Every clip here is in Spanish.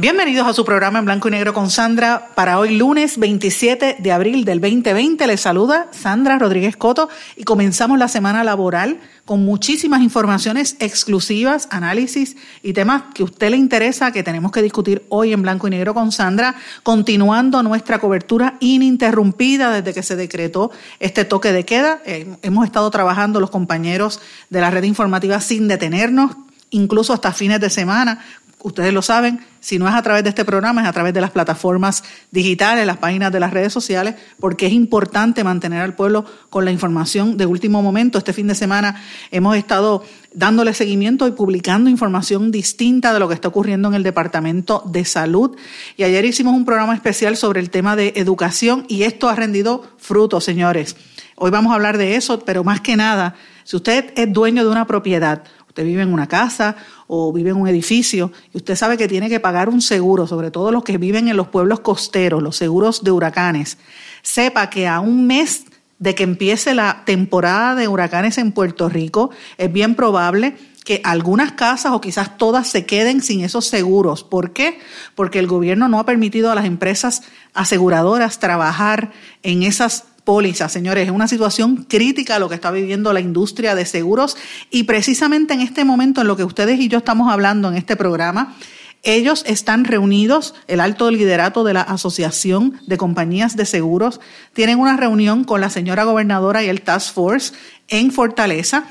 Bienvenidos a su programa en blanco y negro con Sandra. Para hoy lunes 27 de abril del 2020 les saluda Sandra Rodríguez Coto y comenzamos la semana laboral con muchísimas informaciones exclusivas, análisis y temas que a usted le interesa que tenemos que discutir hoy en blanco y negro con Sandra, continuando nuestra cobertura ininterrumpida desde que se decretó este toque de queda. Eh, hemos estado trabajando los compañeros de la red informativa sin detenernos, incluso hasta fines de semana, ustedes lo saben, si no es a través de este programa, es a través de las plataformas digitales, las páginas de las redes sociales, porque es importante mantener al pueblo con la información de último momento. Este fin de semana hemos estado dándole seguimiento y publicando información distinta de lo que está ocurriendo en el Departamento de Salud. Y ayer hicimos un programa especial sobre el tema de educación y esto ha rendido frutos, señores. Hoy vamos a hablar de eso, pero más que nada, si usted es dueño de una propiedad, usted vive en una casa o vive en un edificio y usted sabe que tiene que pagar un seguro, sobre todo los que viven en los pueblos costeros, los seguros de huracanes, sepa que a un mes de que empiece la temporada de huracanes en Puerto Rico, es bien probable que algunas casas o quizás todas se queden sin esos seguros. ¿Por qué? Porque el gobierno no ha permitido a las empresas aseguradoras trabajar en esas pólizas, señores. Es una situación crítica lo que está viviendo la industria de seguros y precisamente en este momento en lo que ustedes y yo estamos hablando en este programa, ellos están reunidos, el alto liderato de la Asociación de Compañías de Seguros, tienen una reunión con la señora gobernadora y el Task Force en Fortaleza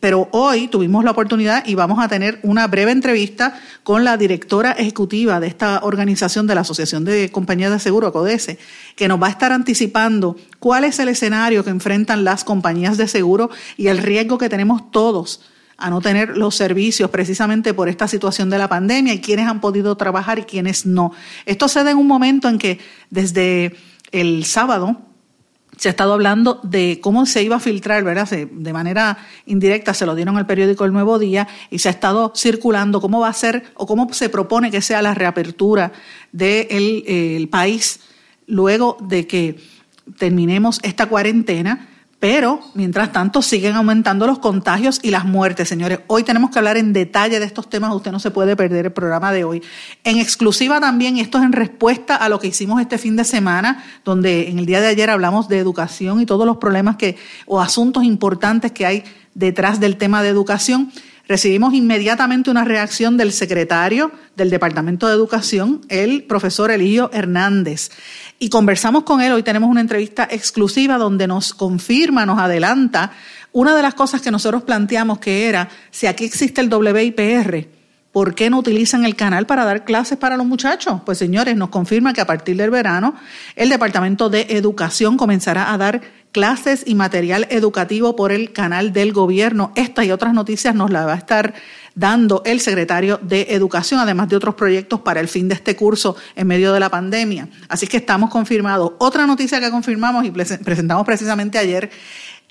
pero hoy tuvimos la oportunidad y vamos a tener una breve entrevista con la directora ejecutiva de esta organización de la Asociación de Compañías de Seguro, CODESE, que nos va a estar anticipando cuál es el escenario que enfrentan las compañías de seguro y el riesgo que tenemos todos a no tener los servicios precisamente por esta situación de la pandemia y quienes han podido trabajar y quienes no. Esto se da en un momento en que desde el sábado se ha estado hablando de cómo se iba a filtrar, ¿verdad? de manera indirecta se lo dieron al periódico El Nuevo Día y se ha estado circulando cómo va a ser o cómo se propone que sea la reapertura del país luego de que terminemos esta cuarentena pero, mientras tanto, siguen aumentando los contagios y las muertes, señores. Hoy tenemos que hablar en detalle de estos temas. Usted no se puede perder el programa de hoy. En exclusiva también, esto es en respuesta a lo que hicimos este fin de semana, donde en el día de ayer hablamos de educación y todos los problemas que, o asuntos importantes que hay detrás del tema de educación. Recibimos inmediatamente una reacción del secretario del Departamento de Educación, el profesor Eligio Hernández y conversamos con él. Hoy tenemos una entrevista exclusiva donde nos confirma, nos adelanta una de las cosas que nosotros planteamos que era, si aquí existe el WIPR, ¿por qué no utilizan el canal para dar clases para los muchachos? Pues señores, nos confirma que a partir del verano el Departamento de Educación comenzará a dar clases y material educativo por el canal del gobierno. Estas y otras noticias nos las va a estar dando el secretario de Educación, además de otros proyectos para el fin de este curso en medio de la pandemia. Así que estamos confirmados. Otra noticia que confirmamos y presentamos precisamente ayer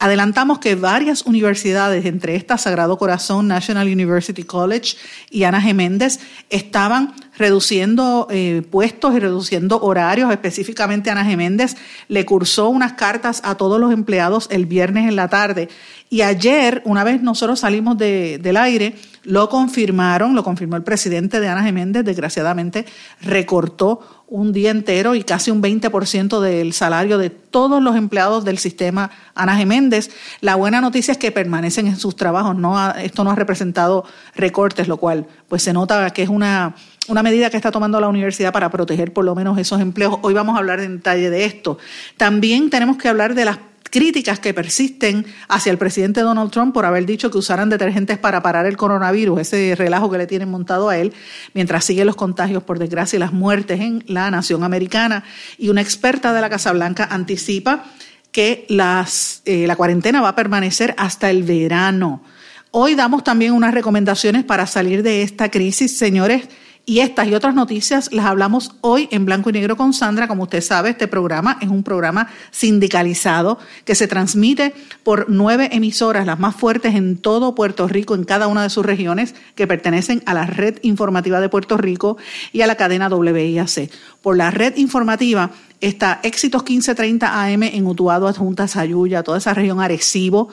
Adelantamos que varias universidades, entre estas Sagrado Corazón, National University College y Ana Geméndez, estaban reduciendo eh, puestos y reduciendo horarios. Específicamente Ana Geméndez le cursó unas cartas a todos los empleados el viernes en la tarde. Y ayer, una vez nosotros salimos del aire, lo confirmaron, lo confirmó el presidente de Ana Geméndez, desgraciadamente recortó un día entero y casi un 20% del salario de todos los empleados del sistema Ana Geméndez. La buena noticia es que permanecen en sus trabajos, no esto no ha representado recortes, lo cual pues se nota que es una, una medida que está tomando la universidad para proteger por lo menos esos empleos. Hoy vamos a hablar en detalle de esto. También tenemos que hablar de las críticas que persisten hacia el presidente Donald Trump por haber dicho que usaran detergentes para parar el coronavirus, ese relajo que le tienen montado a él, mientras siguen los contagios, por desgracia, y las muertes en la nación americana. Y una experta de la Casa Blanca anticipa que eh, la cuarentena va a permanecer hasta el verano. Hoy damos también unas recomendaciones para salir de esta crisis, señores. Y estas y otras noticias las hablamos hoy en Blanco y Negro con Sandra. Como usted sabe, este programa es un programa sindicalizado que se transmite por nueve emisoras, las más fuertes en todo Puerto Rico, en cada una de sus regiones, que pertenecen a la red informativa de Puerto Rico y a la cadena WIAC. Por la red informativa está Éxitos 1530 AM en Utuado, Adjunta, Sayuya, toda esa región Arecibo,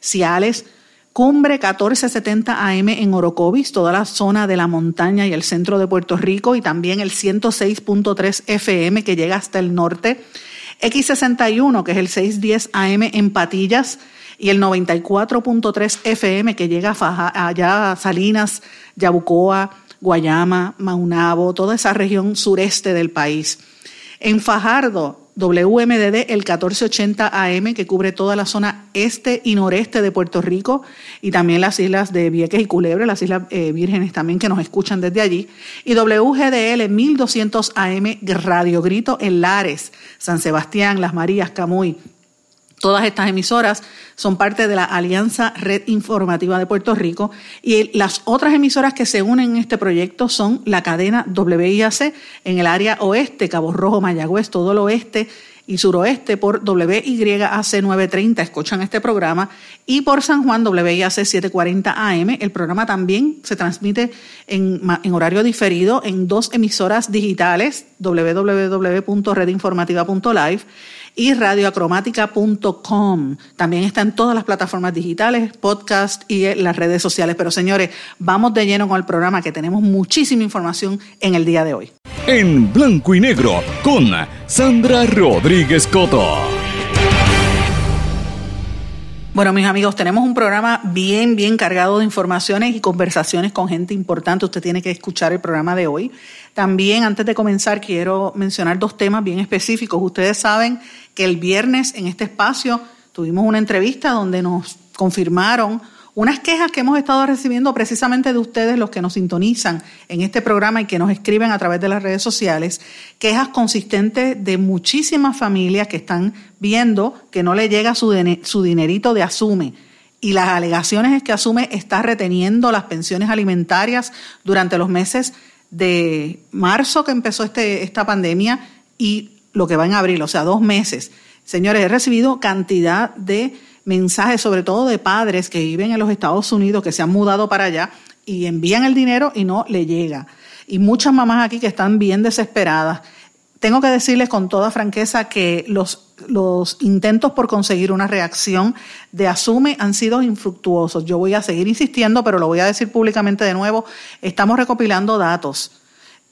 Ciales, Cumbre 1470 AM en Orocovis, toda la zona de la montaña y el centro de Puerto Rico, y también el 106.3 FM que llega hasta el norte. X61, que es el 610 AM en Patillas, y el 94.3 FM que llega allá a Salinas, Yabucoa, Guayama, Maunabo, toda esa región sureste del país. En Fajardo, WMDD el 1480 AM que cubre toda la zona este y noreste de Puerto Rico y también las islas de Vieques y Culebre, las islas eh, vírgenes también que nos escuchan desde allí. Y WGDL 1200 AM Radio Grito en Lares, San Sebastián, Las Marías, Camuy, Todas estas emisoras son parte de la Alianza Red Informativa de Puerto Rico y las otras emisoras que se unen en este proyecto son la cadena WIAC en el área oeste, Cabo Rojo, Mayagüez, todo el oeste y suroeste por WYAC 930, escuchan este programa, y por San Juan WIAC 740 AM. El programa también se transmite en, en horario diferido en dos emisoras digitales, www.redinformativa.live y radioacromática.com. También está en todas las plataformas digitales, podcast y las redes sociales. Pero señores, vamos de lleno con el programa que tenemos muchísima información en el día de hoy. En blanco y negro con Sandra Rodríguez Coto. Bueno, mis amigos, tenemos un programa bien, bien cargado de informaciones y conversaciones con gente importante. Usted tiene que escuchar el programa de hoy. También, antes de comenzar, quiero mencionar dos temas bien específicos. Ustedes saben que el viernes en este espacio tuvimos una entrevista donde nos confirmaron unas quejas que hemos estado recibiendo precisamente de ustedes, los que nos sintonizan en este programa y que nos escriben a través de las redes sociales, quejas consistentes de muchísimas familias que están viendo que no le llega su, su dinerito de asume. Y las alegaciones es que Asume está reteniendo las pensiones alimentarias durante los meses de marzo que empezó este, esta pandemia y lo que va en abril, o sea, dos meses. Señores, he recibido cantidad de mensajes, sobre todo de padres que viven en los Estados Unidos, que se han mudado para allá y envían el dinero y no le llega. Y muchas mamás aquí que están bien desesperadas. Tengo que decirles con toda franqueza que los, los intentos por conseguir una reacción de Asume han sido infructuosos. Yo voy a seguir insistiendo, pero lo voy a decir públicamente de nuevo. Estamos recopilando datos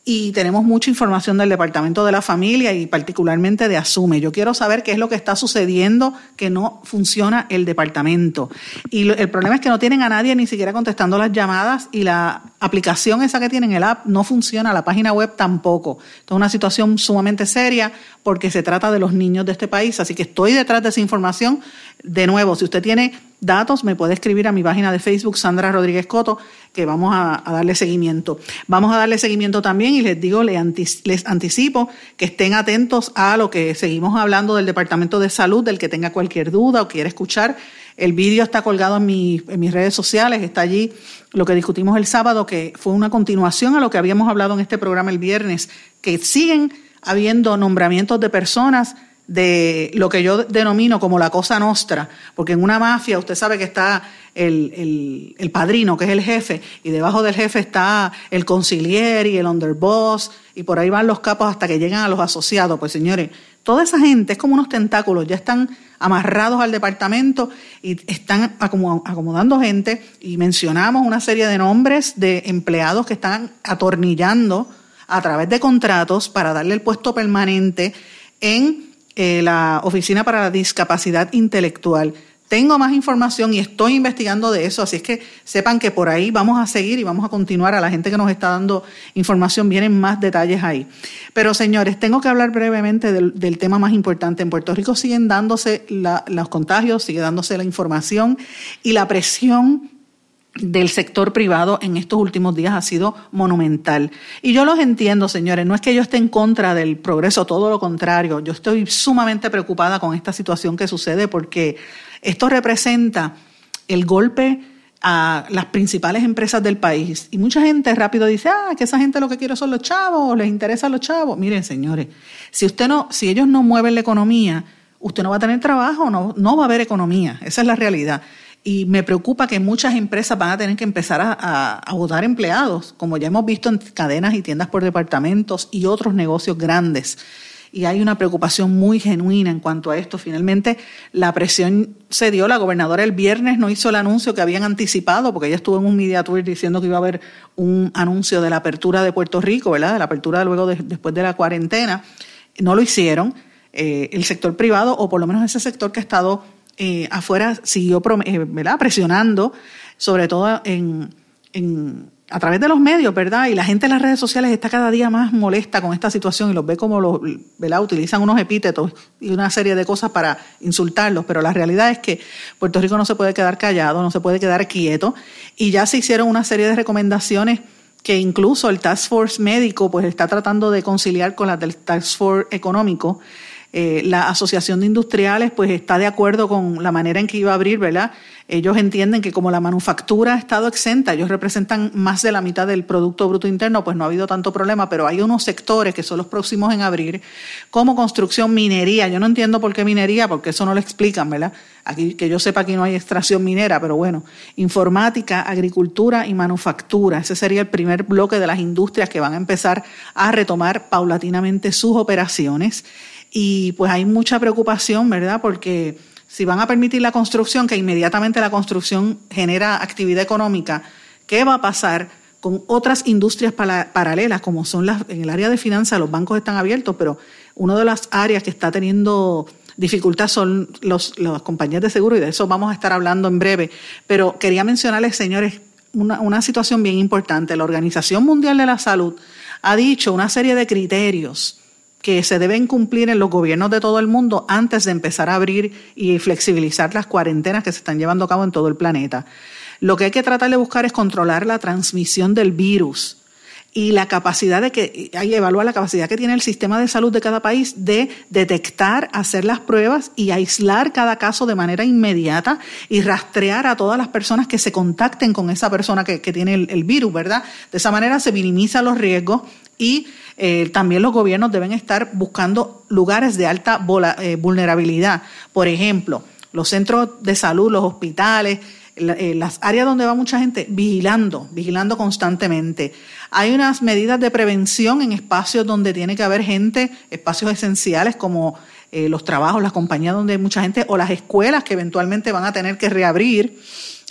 y tenemos mucha información del Departamento de la Familia y particularmente de Asume. Yo quiero saber qué es lo que está sucediendo que no funciona el departamento. Y el problema es que no tienen a nadie ni siquiera contestando las llamadas y la aplicación esa que tienen, el app, no funciona, la página web tampoco. Es una situación sumamente seria porque se trata de los niños de este país. Así que estoy detrás de esa información. De nuevo, si usted tiene datos, me puede escribir a mi página de Facebook, Sandra Rodríguez Coto, que vamos a, darle seguimiento. Vamos a darle seguimiento también y les digo, les anticipo que estén atentos a lo que seguimos hablando del Departamento de Salud, del que tenga cualquier duda o quiera escuchar. El vídeo está colgado en, en mis redes sociales, está allí lo que discutimos el sábado, que fue una continuación a lo que habíamos hablado en este programa el viernes, que siguen habiendo nombramientos de personas de lo que yo denomino como la cosa nostra, porque en una mafia usted sabe que está el, el, padrino, que es el jefe, y debajo del jefe está el concilier y el underboss, y por ahí van los capos hasta que llegan a los asociados. Pues señores, toda esa gente es como unos tentáculos, ya están amarrados al departamento y están acomodando gente, y mencionamos una serie de nombres de empleados que están atornillando a través de contratos para darle el puesto permanente en eh, la Oficina para la Discapacidad Intelectual. Tengo más información y estoy investigando de eso, así es que sepan que por ahí vamos a seguir y vamos a continuar. A la gente que nos está dando información vienen más detalles ahí. Pero señores, tengo que hablar brevemente del, tema más importante. En Puerto Rico siguen dándose los contagios, sigue dándose la información y la presión del sector privado en estos últimos días ha sido monumental. Y yo los entiendo, señores, no es que yo esté en contra del progreso, todo lo contrario, yo estoy sumamente preocupada con esta situación que sucede porque esto representa el golpe a las principales empresas del país. Y mucha gente rápido dice, ah, que esa gente lo que quiere son los chavos, les interesan los chavos. Miren, señores, si usted no, si ellos no mueven la economía, usted no va a tener trabajo, no, no va a haber economía. Esa es la realidad. Y me preocupa que muchas empresas van a tener que empezar a, a, votar empleados, como ya hemos visto en cadenas y tiendas por departamentos y otros negocios grandes y hay una preocupación muy genuina en cuanto a esto. Finalmente, la presión se dio. La gobernadora el viernes no hizo el anuncio que habían anticipado, porque ella estuvo en un media tour diciendo que iba a haber un anuncio de la apertura de Puerto Rico, ¿verdad? De la apertura luego después de la cuarentena. No lo hicieron. Eh, el sector privado, o por lo menos ese sector que ha estado eh, afuera, siguió eh, presionando, sobre todo en, en a través de los medios, ¿verdad? Y la gente en las redes sociales está cada día más molesta con esta situación y los ve como los, ¿verdad? Utilizan unos epítetos y una serie de cosas para insultarlos, pero la realidad es que Puerto Rico no se puede quedar callado, no se puede quedar quieto y ya se hicieron una serie de recomendaciones que incluso el Task Force médico pues está tratando de conciliar con las del Task Force económico eh, la Asociación de Industriales pues está de acuerdo con la manera en que iba a abrir, ¿verdad? Ellos entienden que como la manufactura ha estado exenta, ellos representan más de la mitad del Producto Bruto Interno, pues no ha habido tanto problema, pero hay unos sectores que son los próximos en abrir, como construcción, minería. Yo no entiendo por qué minería, porque eso no lo explican, ¿verdad? Aquí, que yo sepa, aquí no hay extracción minera, pero bueno, informática, agricultura y manufactura. Ese sería el primer bloque de las industrias que van a empezar a retomar paulatinamente sus operaciones y pues hay mucha preocupación, ¿verdad? Porque si van a permitir la construcción, que inmediatamente la construcción genera actividad económica, ¿qué va a pasar con otras industrias paralelas, como son las, en el área de finanzas, los bancos están abiertos, pero una de las áreas que está teniendo dificultad son los, las compañías de seguro y de eso vamos a estar hablando en breve. Pero quería mencionarles, señores, una, una situación bien importante. La Organización Mundial de la Salud ha dicho una serie de criterios que se deben cumplir en los gobiernos de todo el mundo antes de empezar a abrir y flexibilizar las cuarentenas que se están llevando a cabo en todo el planeta. Lo que hay que tratar de buscar es controlar la transmisión del virus y la capacidad de que, hay que evaluar la capacidad que tiene el sistema de salud de cada país de detectar, hacer las pruebas y aislar cada caso de manera inmediata y rastrear a todas las personas que se contacten con esa persona que, tiene el, el virus, ¿verdad? De esa manera se minimizan los riesgos y eh, también los gobiernos deben estar buscando lugares de alta eh, vulnerabilidad. Por ejemplo, los centros de salud, los hospitales, eh, las áreas donde va mucha gente, vigilando, vigilando constantemente. Hay unas medidas de prevención en espacios donde tiene que haber gente, espacios esenciales como los trabajos, las compañías donde hay mucha gente o las escuelas que eventualmente van a tener que reabrir.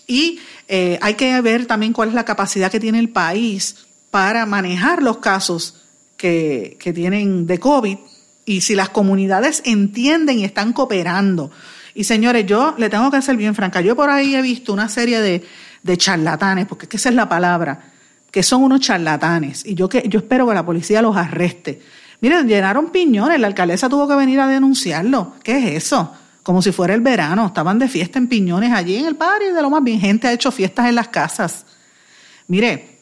Y hay que ver también cuál es la capacidad que tiene el país para manejar los casos que, tienen de COVID y si las comunidades entienden y están cooperando. Y señores, yo le tengo que ser bien franca, yo por ahí he visto una serie de, de charlatanes, porque es que esa es la palabra, que son unos charlatanes, y yo, que, yo espero que la policía los arreste. Miren, llenaron piñones, la alcaldesa tuvo que venir a denunciarlo. ¿Qué es eso? Como si fuera el verano, estaban de fiesta en piñones allí en el barrio de lo más bien, gente ha hecho fiestas en las casas. Mire,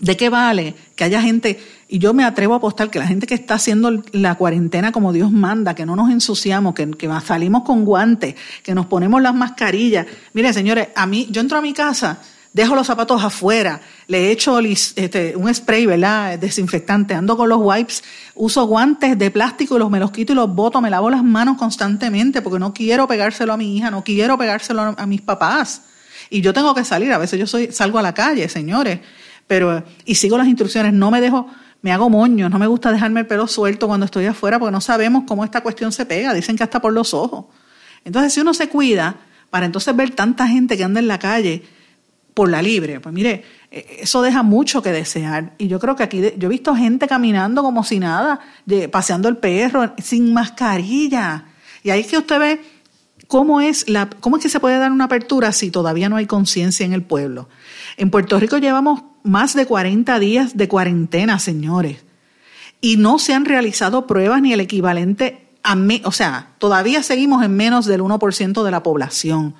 ¿de qué vale que haya gente y yo me atrevo a apostar que la gente que está haciendo la cuarentena como Dios manda, que no nos ensuciamos, que, salimos con guantes, que nos ponemos las mascarillas. Mire, señores, a mí, yo entro a mi casa, dejo los zapatos afuera, le echo este, un spray, ¿verdad? Desinfectante, ando con los wipes, uso guantes de plástico y los me los quito y los boto, me lavo las manos constantemente porque no quiero pegárselo a mi hija, no quiero pegárselo a, a mis papás. Y yo tengo que salir, a veces yo soy, salgo a la calle, señores, pero, y sigo las instrucciones, no me dejo me hago moño, no me gusta dejarme el pelo suelto cuando estoy afuera porque no sabemos cómo esta cuestión se pega, dicen que hasta por los ojos. Entonces, si uno se cuida, para entonces ver tanta gente que anda en la calle por la libre, pues mire, e, eso deja mucho que desear. Y yo creo que aquí, yo he visto gente caminando como si nada, paseando el perro sin mascarilla. Y ahí es que usted ve cómo es, la, cómo es que se puede dar una apertura si todavía no hay conciencia en el pueblo. En Puerto Rico llevamos más de 40 días de cuarentena, señores, y no se han realizado pruebas ni el equivalente a, o sea, todavía seguimos en menos del 1% de la población.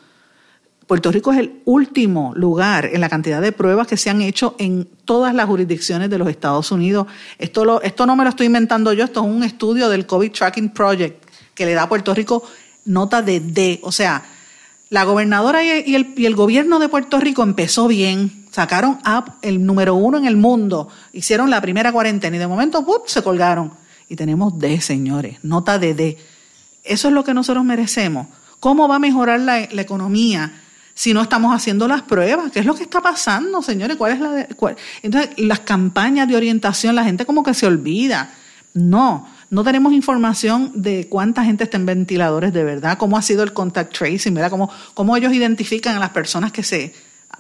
Puerto Rico es el último lugar en la cantidad de pruebas que se han hecho en todas las jurisdicciones de los Estados Unidos. Esto, lo, esto no me lo estoy inventando yo, esto es un estudio del COVID Tracking Project que le da a Puerto Rico nota de D. O sea, La gobernadora y el, y el gobierno de Puerto Rico empezó bien, sacaron up el número uno en el mundo, hicieron la primera cuarentena y de momento se colgaron. Y tenemos D, señores, nota de D. Eso es lo que nosotros merecemos. ¿Cómo va a mejorar la, economía si no estamos haciendo las pruebas? ¿Qué es lo que está pasando, señores? ¿Cuál es la Entonces, las campañas de orientación, la gente como que se olvida. No, no tenemos información de cuánta gente está en ventiladores de verdad, cómo ha sido el contact tracing, ¿verdad? Cómo, cómo ellos identifican a las personas que se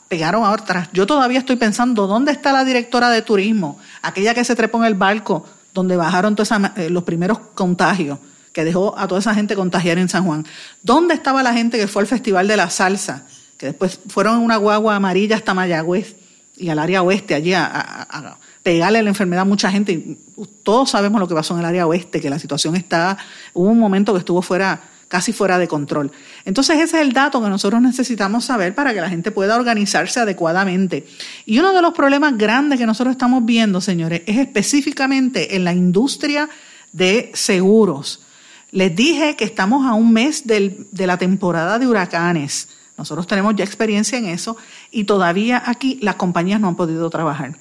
pegaron a otras. Yo todavía estoy pensando, ¿dónde está la directora de turismo? Aquella que se trepó en el barco donde bajaron eh, los primeros contagios, que dejó a toda esa gente contagiar en San Juan. ¿Dónde estaba la gente que fue al Festival de la Salsa? Que después fueron en una guagua amarilla hasta Mayagüez y al área oeste, allí a pegarle la enfermedad a mucha gente. Todos sabemos lo que pasó en el área oeste, que la situación está, hubo un momento que estuvo fuera, casi fuera de control. Entonces ese es el dato que nosotros necesitamos saber para que la gente pueda organizarse adecuadamente. Y uno de los problemas grandes que nosotros estamos viendo, señores, es específicamente en la industria de seguros. Les dije que estamos a un mes de la temporada de huracanes. Nosotros tenemos ya experiencia en eso y todavía aquí las compañías no han podido trabajar.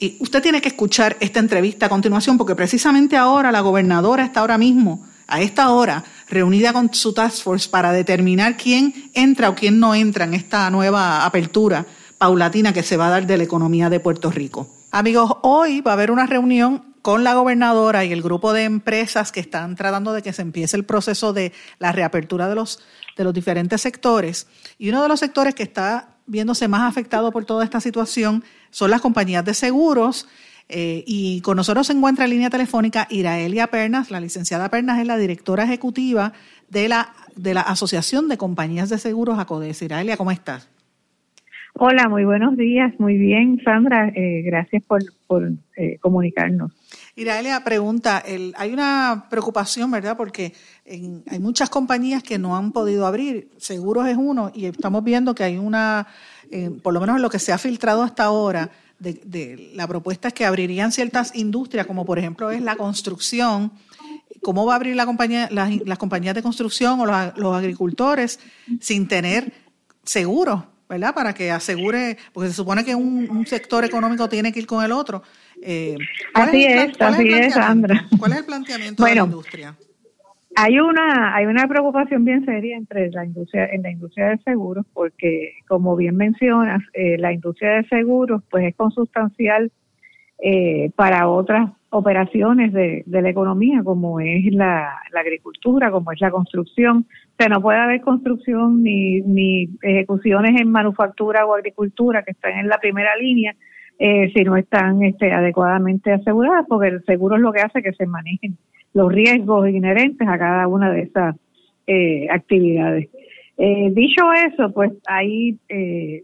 Y usted tiene que escuchar esta entrevista a continuación porque precisamente ahora la gobernadora está ahora mismo, a esta hora, reunida con su task force para determinar quién entra o quién no entra en esta nueva apertura paulatina que se va a dar de la economía de Puerto Rico. Amigos, hoy va a haber una reunión con la gobernadora y el grupo de empresas que están tratando de que se empiece el proceso de la reapertura de los, de los diferentes sectores. Y uno de los sectores que está viéndose más afectado por toda esta situación son las compañías de seguros. Eh, y con nosotros se encuentra en línea telefónica Iraelia Pernas. La licenciada Pernas es la directora ejecutiva de la, de la Asociación de Compañías de Seguros ACODES. Iraelia, ¿cómo estás? Hola, muy buenos días. Muy bien, Sandra. Eh, gracias por, por eh, comunicarnos. Iraelia, pregunta, el, hay una preocupación, ¿verdad? Porque hay muchas compañías que no han podido abrir, seguros es uno, y estamos viendo que hay una, eh, por lo menos lo que se ha filtrado hasta ahora, de, la propuesta es que abrirían ciertas industrias, como por ejemplo es la construcción. ¿Cómo va a abrir la compañía, las, compañías de construcción o los, agricultores sin tener seguros, ¿verdad? Para que asegure, porque se supone que un sector económico tiene que ir con el otro. Eh, así es, así es, Sandra. ¿Cuál es el planteamiento de la industria? Hay una, hay una preocupación bien seria entre la industria, en la industria de seguros, porque como bien mencionas, eh, la industria de seguros pues es consustancial eh, para otras operaciones de, de, la economía, como es la, agricultura, como es la construcción. O sea, no puede haber construcción ni, ni ejecuciones en manufactura o agricultura que están en la primera línea eh, si no están este, adecuadamente aseguradas, porque el seguro es lo que hace que se manejen los riesgos inherentes a cada una de esas eh, actividades. Eh, dicho eso, pues ahí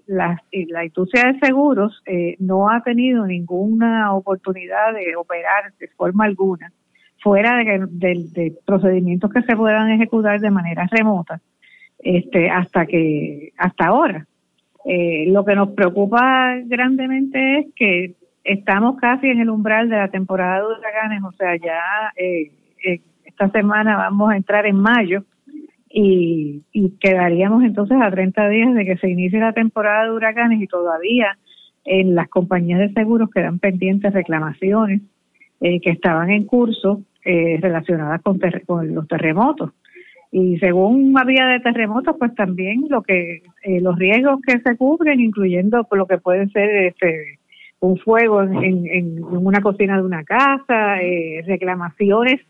la, la, industria de seguros no ha tenido ninguna oportunidad de operar de forma alguna fuera de, de, procedimientos que se puedan ejecutar de manera remota este, hasta que hasta ahora. Eh, lo que nos preocupa grandemente es que estamos casi en el umbral de la temporada de huracanes, o sea, ya eh, eh, esta semana vamos a entrar en mayo y, quedaríamos entonces a 30 días de que se inicie la temporada de huracanes y todavía en las compañías de seguros quedan pendientes reclamaciones que estaban en curso relacionadas con, con los terremotos. Y según una vía de terremotos pues también lo que eh, los riesgos que se cubren incluyendo lo que puede ser este un fuego en, en, una cocina de una casa eh, reclamaciones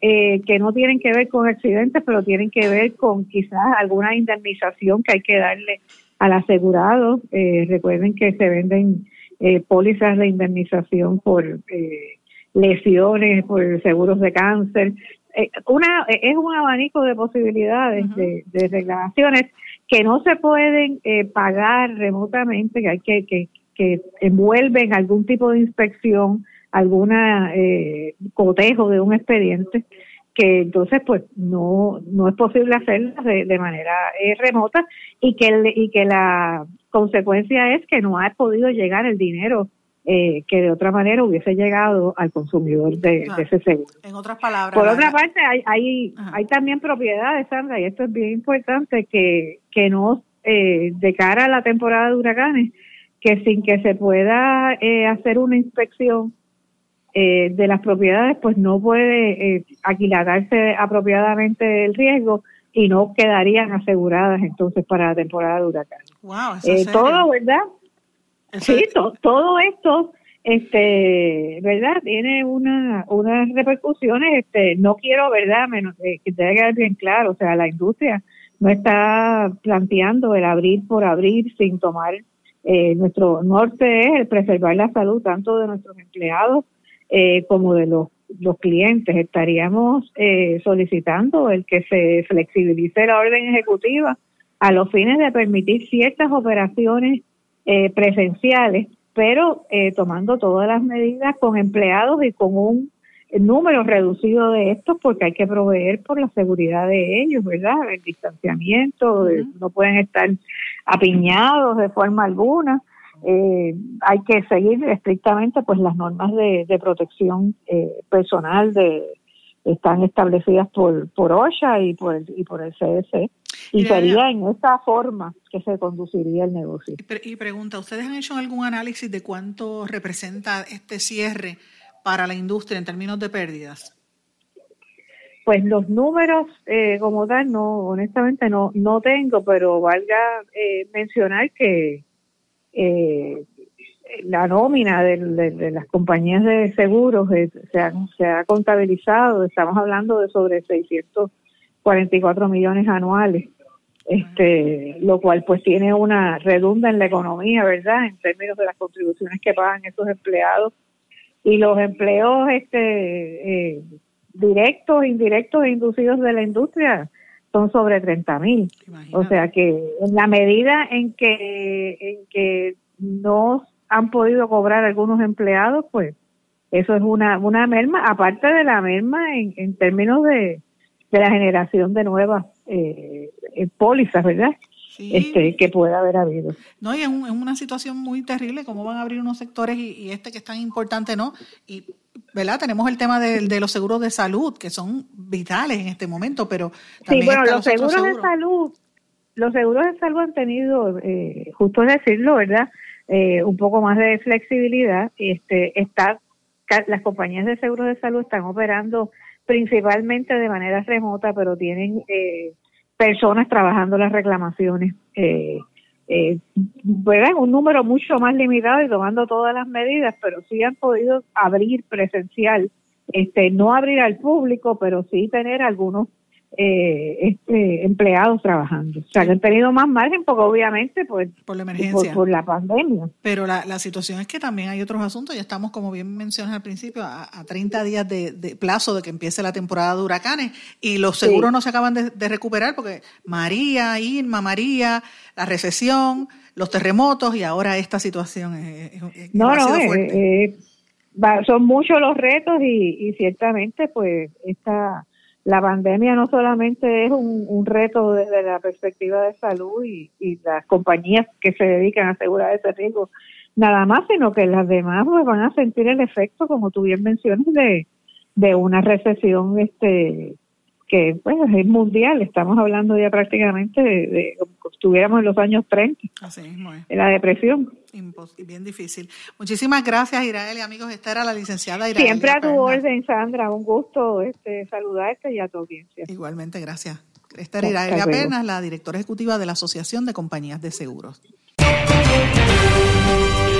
eh, que no tienen que ver con accidentes pero tienen que ver con quizás alguna indemnización que hay que darle al asegurado. Recuerden que se venden pólizas de indemnización por lesiones por seguros de cáncer. Eh, una es un abanico de posibilidades de, de, reclamaciones que no se pueden eh, pagar remotamente, que hay que, que, que envuelven algún tipo de inspección, alguna eh, cotejo de un expediente, que entonces pues no no es posible hacerlo de, de manera eh, remota y que y que la consecuencia es que no ha podido llegar el dinero eh, que de otra manera hubiese llegado al consumidor de, ese seguro. En otras palabras. Por otra parte, hay, hay, hay también propiedades, Sandra, y esto es bien importante, que que no, eh, de cara a la temporada de huracanes, que sin que se pueda eh, hacer una inspección eh, de las propiedades, pues no puede eh, aquilatarse apropiadamente el riesgo y no quedarían aseguradas entonces para la temporada de huracanes. Wow, eh, todo, ¿verdad? sí, todo esto, este, ¿verdad? Tiene una, unas repercusiones, este, no quiero, ¿verdad? Menos, eh, que debe quedar bien claro, o sea, la industria no está planteando el abrir por abrir sin tomar eh, nuestro norte es el preservar la salud tanto de nuestros empleados eh, como de los, los clientes. Estaríamos eh, solicitando el que se flexibilice la orden ejecutiva a los fines de permitir ciertas operaciones eh, presenciales, pero tomando todas las medidas con empleados y con un número reducido de estos porque hay que proveer por la seguridad de ellos, ¿verdad? El distanciamiento, no pueden estar apiñados de forma alguna eh, hay que seguir estrictamente pues las normas de, protección eh, personal de están establecidas por por OSHA y por el, y por el CDC y sería en esa forma que se conduciría el negocio. Y pregunta, ¿ustedes han hecho algún análisis de cuánto representa este cierre para la industria en términos de pérdidas? Pues los números eh, como tal, no, honestamente no, no tengo, pero valga eh, mencionar que eh, la nómina de, las compañías de seguros se, se ha contabilizado, estamos hablando de sobre 644 millones anuales, este, lo cual pues tiene una redunda en la economía, ¿verdad? En términos de las contribuciones que pagan esos empleados y los empleos este, eh, directos, indirectos e inducidos de la industria son sobre 30 mil. O sea que en la medida en que, en que no han podido cobrar algunos empleados, pues eso es una, una merma, aparte de la merma en, en términos de, de la generación de nuevas eh, eh pólizas, ¿verdad? Este, que pueda haber habido. No, y es, una situación muy terrible, cómo van a abrir unos sectores y, este que es tan importante, ¿no? Y, ¿verdad? Tenemos el tema de, los seguros de salud, que son vitales en este momento, pero también Sí, bueno, los, seguros, de salud, los seguros de salud han tenido, eh, justo decirlo, ¿verdad? Eh, un poco más de flexibilidad. Este, está, las compañías de seguros de salud están operando principalmente de manera remota, pero tienen eh, personas trabajando las reclamaciones. Eh, eh, un número mucho más limitado y tomando todas las medidas, pero sí han podido abrir presencial, este, no abrir al público, pero sí tener algunos eh, este, empleados trabajando. O sea, que han tenido más margen porque obviamente pues, por la emergencia. Por, la pandemia. Pero la, la, situación es que también hay otros asuntos. Ya estamos, como bien mencionas al principio, a, a 30 días de, plazo de que empiece la temporada de huracanes y los seguros no se acaban de, recuperar porque María, Irma, María, la recesión, los terremotos y ahora esta situación. no, no, son muchos los retos y, y ciertamente pues esta la pandemia no solamente es un, reto desde la perspectiva de salud y, las compañías que se dedican a asegurar ese riesgo nada más, sino que las demás pues, van a sentir el efecto, como tú bien mencionas, de una recesión este que bueno, es mundial, estamos hablando ya prácticamente de, como estuviéramos en los años 30, Así de la depresión. bien difícil. Muchísimas gracias, Irael, y amigos, esta era la licenciada Irael. Siempre a tu orden, Sandra, un gusto este, saludarte y a tu audiencia. Igualmente, gracias. Esta era Irael Apenas, la directora ejecutiva de la Asociación de Compañías de Seguros.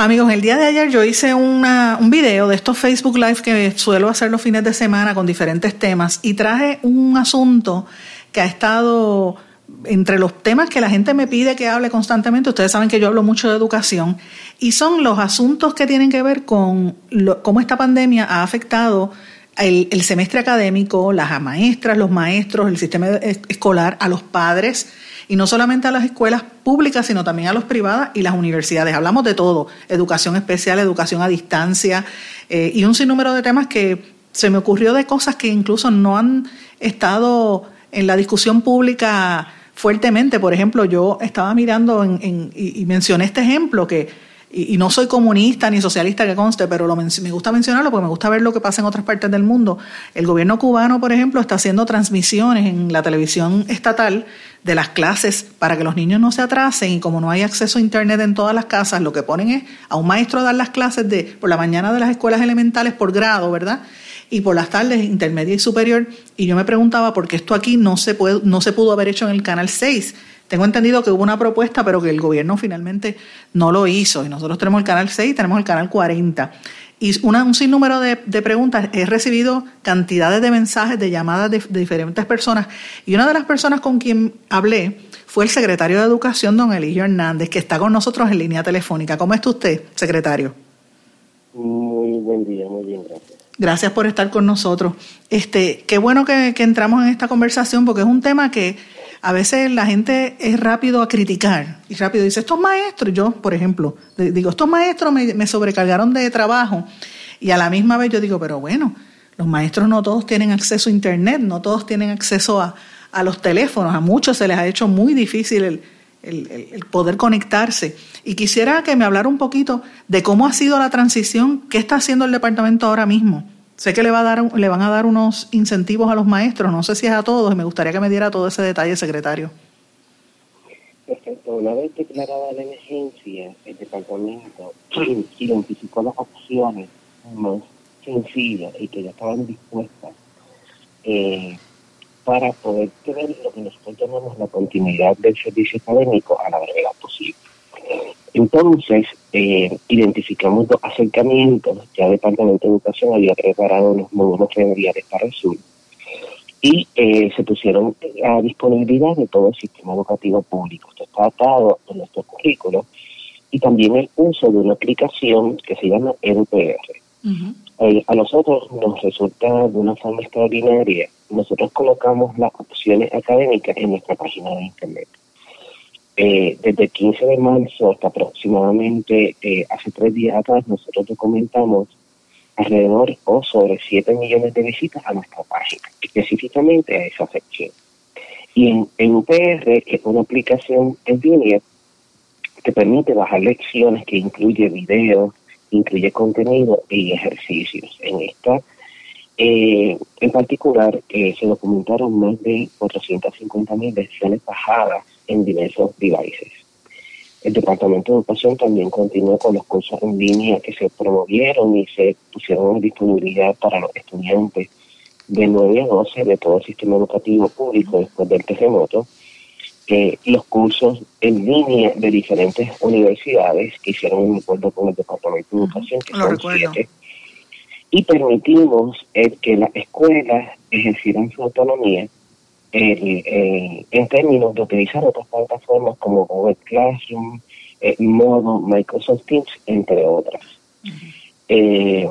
Amigos, el día de ayer yo hice una, un video de estos Facebook Live que suelo hacer los fines de semana con diferentes temas y traje un asunto que ha estado entre los temas que la gente me pide que hable constantemente. Ustedes saben que yo hablo mucho de educación y son los asuntos que tienen que ver con cómo esta pandemia ha afectado el, semestre académico, las maestras, los maestros, el sistema escolar, a los padres y no solamente a las escuelas públicas, sino también a las privadas y las universidades. Hablamos de todo, educación especial, educación a distancia eh, y un sinnúmero de temas que se me ocurrió de cosas que incluso no han estado en la discusión pública fuertemente. Por ejemplo, yo estaba mirando y mencioné este ejemplo que y, no soy comunista ni socialista que conste, pero lo, me gusta mencionarlo porque me gusta ver lo que pasa en otras partes del mundo. El gobierno cubano, por ejemplo, está haciendo transmisiones en la televisión estatal de las clases para que los niños no se atrasen y como no hay acceso a internet en todas las casas, lo que ponen es a un maestro dar las clases de por la mañana de las escuelas elementales por grado, ¿verdad? Y por las tardes intermedia y superior. Y yo me preguntaba por qué esto aquí no se puede, no se pudo haber hecho en el canal 6 tengo entendido que hubo una propuesta, pero que el gobierno finalmente no lo hizo. Y nosotros tenemos el canal 6 y tenemos el canal 40. Y una, un sinnúmero de, preguntas. He recibido cantidades de mensajes, de llamadas de, diferentes personas. Y una de las personas con quien hablé fue el secretario de Educación, don Eligio Hernández, que está con nosotros en línea telefónica. ¿Cómo está usted, secretario? Muy buen día, muy bien, gracias. Gracias por estar con nosotros. Este, qué bueno que entramos en esta conversación porque es un tema que a veces la gente es rápido a criticar y rápido dice, estos maestros, yo por ejemplo, digo, estos maestros me, sobrecargaron de trabajo y a la misma vez yo digo, pero bueno, los maestros no todos tienen acceso a Internet, no todos tienen acceso a, los teléfonos, a muchos se les ha hecho muy difícil el, el, poder conectarse. Y quisiera que me hablara un poquito de cómo ha sido la transición, qué está haciendo el departamento ahora mismo Sé que le, va a dar, le van a dar unos incentivos a los maestros, no sé si es a todos, y me gustaría que me diera todo ese detalle, secretario. Perfecto. Una vez declarada la emergencia, el departamento identificó las opciones más sencillas y que ya estaban dispuestas eh, para poder tener lo que nosotros llamamos la continuidad del servicio académico a la brevedad posible. Entonces, eh, identificamos dos acercamientos. Ya el Departamento de Educación había preparado los módulos familiares para el sur y eh, se pusieron a disponibilidad de todo el sistema educativo público. Esto está atado en nuestro currículo y también el uso de una aplicación que se llama EduPR. Eh, a nosotros nos resulta de una forma extraordinaria. Nosotros colocamos las opciones académicas en nuestra página de Internet. Eh, desde el 15 de marzo hasta aproximadamente eh, hace tres días atrás, nosotros documentamos alrededor o sobre 7 millones de visitas a nuestra página, específicamente a esa sección. Y en, en UPR es una aplicación en línea que permite bajar lecciones, que incluye videos, incluye contenido y ejercicios. En esta, eh, en particular, se documentaron más de 450 mil lecciones bajadas en diversos devices. El Departamento de Educación también continúa con los cursos en línea que se promovieron y se pusieron en disponibilidad para los estudiantes de 9 a 12 de todo el sistema educativo público después del terremoto. Eh, los cursos en línea de diferentes universidades que hicieron un acuerdo con el Departamento de Educación, que son siete, y permitimos que las escuelas ejercieran su autonomía eh, en términos de utilizar otras plataformas como Google Classroom, eh, Modo, Microsoft Teams, entre otras. Eh,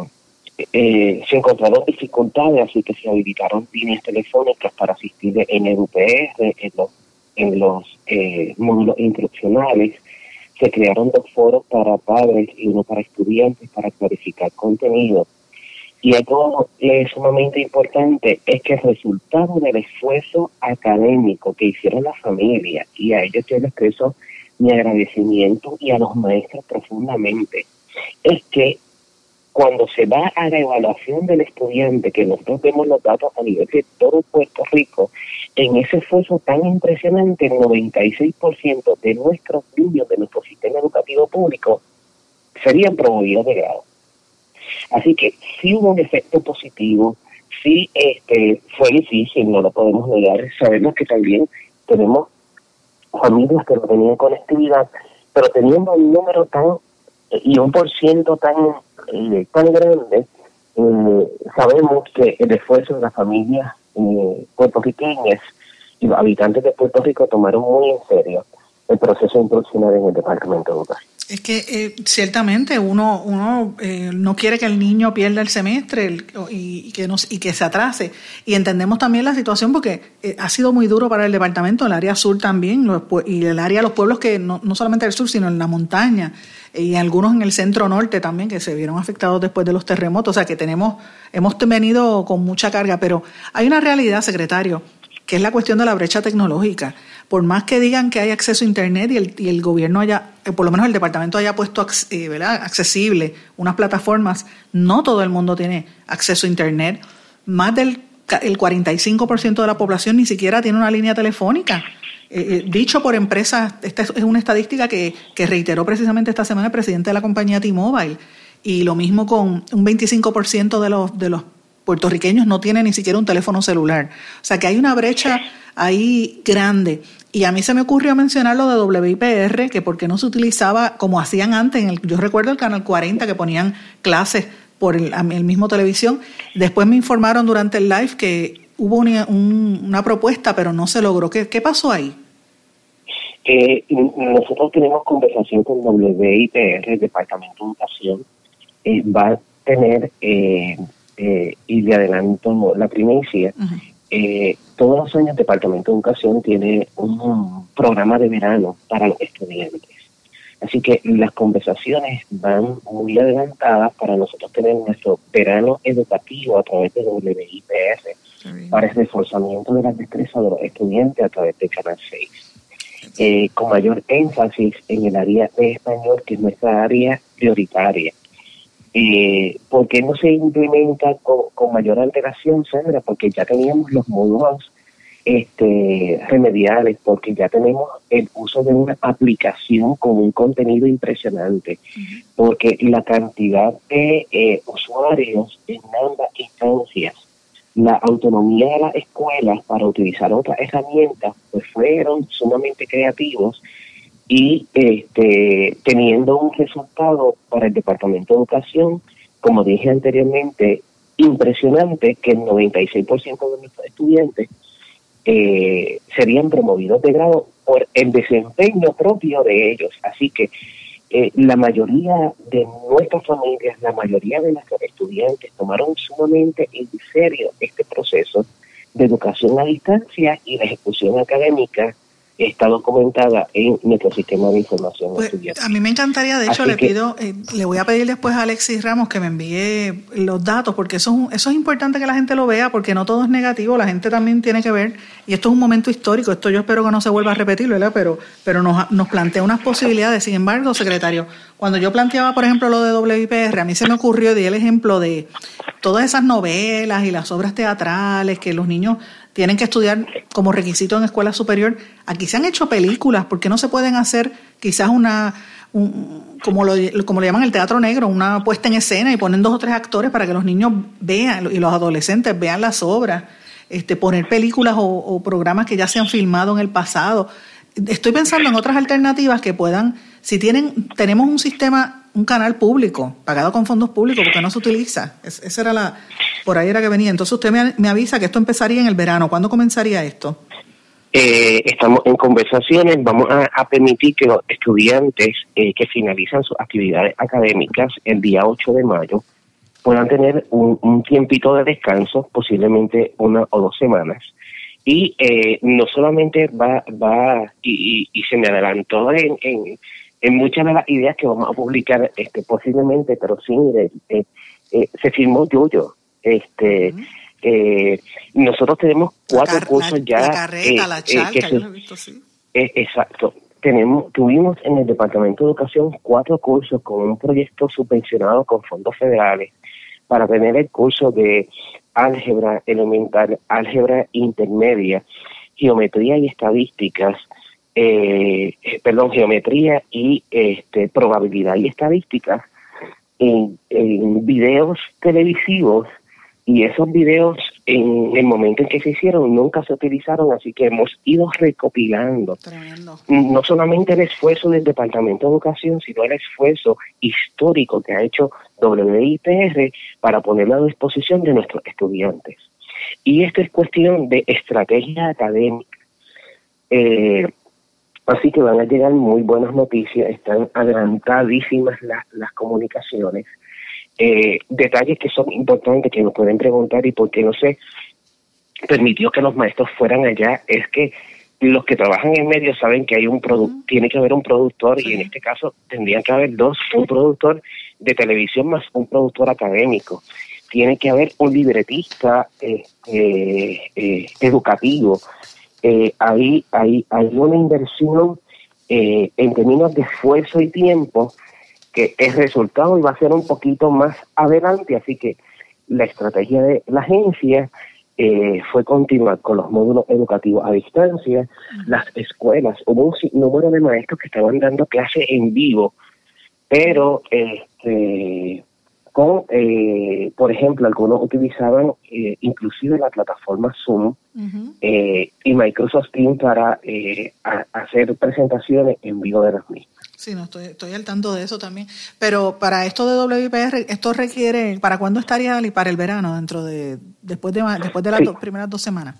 se encontraron dificultades, así que se habilitaron líneas telefónicas para asistir en el UPR, en los, en los módulos instruccionales. Se crearon dos foros para padres y uno para estudiantes para clarificar contenido y algo es sumamente importante es que el resultado del esfuerzo académico que hicieron la familia, y a ellos yo les expreso mi agradecimiento y a los maestros profundamente, es que cuando se va a la evaluación del estudiante, que nosotros vemos los datos a nivel de todo Puerto Rico, en ese esfuerzo tan impresionante, el 96% de nuestros niños de nuestro sistema educativo público serían promovidos de grado. Así que sí hubo un efecto positivo, sí este, fue difícil, no lo podemos negar. Sabemos que también tenemos familias que no tenían conectividad, pero teniendo un número tan y un por ciento tan, eh, tan grande, eh, sabemos que el esfuerzo de las familias eh, puertorriqueñas y los habitantes de Puerto Rico tomaron muy en serio el proceso instruccional en el Departamento de Educación. Es que eh, ciertamente uno, uno eh, no quiere que el niño pierda el semestre y, que nos, y que se atrase. Y entendemos también la situación porque eh, ha sido muy duro para el departamento, el área sur también, y el área de los pueblos que no, no solamente el sur, sino en la montaña, y algunos en el centro norte también, que se vieron afectados después de los terremotos. O sea que tenemos, hemos venido con mucha carga, pero hay una realidad, secretario, que es la cuestión de la brecha tecnológica por más que digan que hay acceso a Internet y el, y el gobierno haya, eh, por lo menos el departamento haya puesto eh, accesible unas plataformas, no todo el mundo tiene acceso a Internet. Más del el 45% de la población ni siquiera tiene una línea telefónica. Eh, dicho por empresas, esta es una estadística que, que reiteró precisamente esta semana el presidente de la compañía T-Mobile. Y lo mismo con un 25% de los, de los puertorriqueños no tienen ni siquiera un teléfono celular. O sea que hay una brecha ahí grande. Y a mí se me ocurrió mencionar lo de WIPR, que porque no se utilizaba como hacían antes, en el, yo recuerdo el Canal 40 que ponían clases por el, mismo televisión. Después me informaron durante el live que hubo una, propuesta, pero no se logró. ¿Qué, qué pasó ahí? Eh, nosotros tenemos conversación con WIPR, el Departamento de Educación. Eh, va a tener, eh, eh, y le adelanto la primicia, eh, todos los años el Departamento de Educación tiene un programa de verano para los estudiantes. Así que las conversaciones van muy adelantadas para nosotros tener nuestro verano educativo a través de WIPR para el reforzamiento de las destrezas de los estudiantes a través de Canal 6. Eh, con mayor énfasis en el área de español, que es nuestra área prioritaria. Eh, ¿Por qué no se implementa con, mayor alteración, Sandra? Porque ya teníamos los módulos este, remediales, porque ya tenemos el uso de una aplicación con un contenido impresionante, porque la cantidad de eh, usuarios en ambas instancias, la autonomía de las escuelas para utilizar otras herramientas, pues fueron sumamente creativos y este, teniendo un resultado para el Departamento de Educación, como dije anteriormente, impresionante que el 96% de nuestros estudiantes eh, serían promovidos de grado por el desempeño propio de ellos. Así que eh, la mayoría de nuestras familias, la mayoría de nuestros estudiantes tomaron sumamente en serio este proceso de educación a distancia y de ejecución académica está documentada en nuestro sistema de información pues, A mí me encantaría, de hecho, le pido, eh, le voy a pedir después a Alexis Ramos que me envíe los datos, porque eso, eso es importante que la gente lo vea, porque no todo es negativo, la gente también tiene que ver, y esto es un momento histórico, esto yo espero que no se vuelva a repetir, ¿verdad? Pero, pero nos, nos plantea unas posibilidades. Sin embargo, secretario, cuando yo planteaba, por ejemplo, lo de WIPR, a mí se me ocurrió, di el ejemplo de todas esas novelas y las obras teatrales que los niños tienen que estudiar como requisito en escuela superior. Aquí se han hecho películas, ¿por qué no se pueden hacer quizás una, como, lo, como llaman el teatro negro, una puesta en escena y ponen dos o tres actores para que los niños vean y los adolescentes vean las obras? Este, poner películas o, programas que ya se han filmado en el pasado. Estoy pensando en otras alternativas que puedan, si tienen, tenemos un sistema, un canal público, pagado con fondos públicos, porque no se utiliza. esa era la, por ahí era que venía. Entonces usted me, avisa que esto empezaría en el verano. ¿Cuándo comenzaría esto? Eh, estamos en conversaciones, vamos a, permitir que los estudiantes eh, que finalizan sus actividades académicas el día 8 de mayo puedan tener un, tiempito de descanso, posiblemente una o dos semanas. Y eh, no solamente va, va y, se me adelantó en, en, muchas de las ideas que vamos a publicar este posiblemente, pero sí, se firmó Yuyo, este, eh, nosotros tenemos cuatro cursos ya. La carreta, la exacto. Tenemos, tuvimos en el Departamento de Educación cuatro cursos con un proyecto subvencionado con fondos federales para tener el curso de álgebra elemental, álgebra intermedia, geometría y estadísticas, eh, perdón, geometría y este, probabilidad y estadísticas en, en videos televisivos y esos videos en el momento en que se hicieron nunca se utilizaron, así que hemos ido recopilando no solamente el esfuerzo del Departamento de Educación, sino el esfuerzo histórico que ha hecho WIPR para ponerlo a disposición de nuestros estudiantes. Y esto es cuestión de estrategia académica. Eh, Así que van a llegar muy buenas noticias, están adelantadísimas las, las comunicaciones. Eh, detalles que son importantes que nos pueden preguntar y por qué no se permitió que los maestros fueran allá es que los que trabajan en medio saben que hay un tiene que haber un productor y en este caso tendrían que haber dos, un productor de televisión más un productor académico. Tiene que haber un libretista este, eh, educativo. Eh, ahí hay, hay una inversión eh, en términos de esfuerzo y tiempo que el resultado va a ser un poquito más adelante, así que la estrategia de la agencia eh, fue continuar con los módulos educativos a distancia, las escuelas, hubo un número de maestros que estaban dando clases en vivo, pero este, con, eh, por ejemplo, algunos utilizaban eh, inclusive la plataforma Zoom eh, y Microsoft Teams para hacer presentaciones en vivo de las mismas. Sí, no, estoy, estoy al tanto de eso también. Pero para esto de WPR, ¿esto requiere, para cuándo estaría y para el verano, dentro de, después de, después de las primeras dos semanas?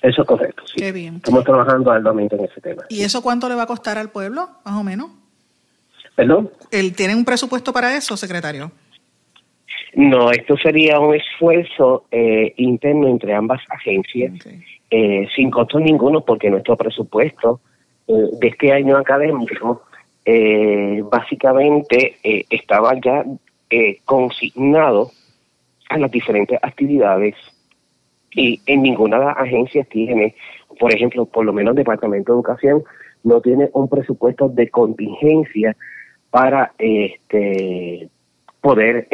Eso es correcto, sí. Qué bien. Estamos trabajando momento en ese tema. ¿Y eso cuánto le va a costar al pueblo, más o menos? ¿Perdón? ¿El, ¿Tienen un presupuesto para eso, secretario? No, esto sería un esfuerzo eh, interno entre ambas agencias, eh, sin costo ninguno, porque nuestro presupuesto eh, de este año académico, eh, básicamente estaba ya consignado a las diferentes actividades y en ninguna de las agencias tiene, por ejemplo, por lo menos el Departamento de Educación no tiene un presupuesto de contingencia para este poder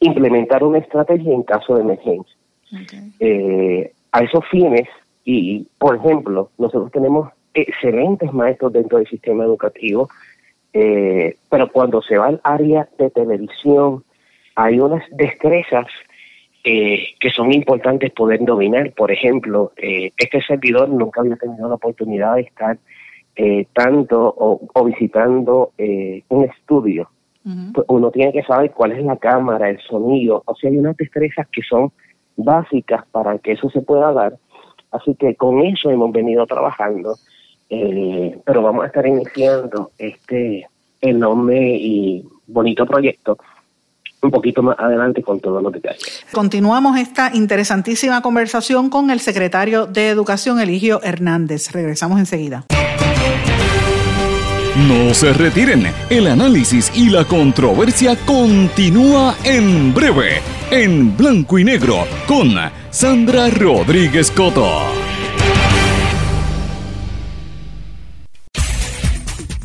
implementar una estrategia en caso de emergencia. a esos fines, y, por ejemplo, nosotros tenemos excelentes maestros dentro del sistema educativo, eh, pero cuando se va al área de televisión, hay unas destrezas eh, que son importantes poder dominar. Por ejemplo, eh, este servidor nunca había tenido la oportunidad de estar tanto o, visitando un estudio. Pues uno tiene que saber cuál es la cámara, el sonido, o sea, hay unas destrezas que son básicas para que eso se pueda dar Así que con eso hemos venido trabajando, eh, pero vamos a estar iniciando este enorme y bonito proyecto un poquito más adelante con todos los detalles. Continuamos esta interesantísima conversación con el secretario de Educación, Eligio Hernández. Regresamos enseguida. No se retiren, el análisis y la controversia continúa en breve, en blanco y negro, con Sandra Rodríguez Coto.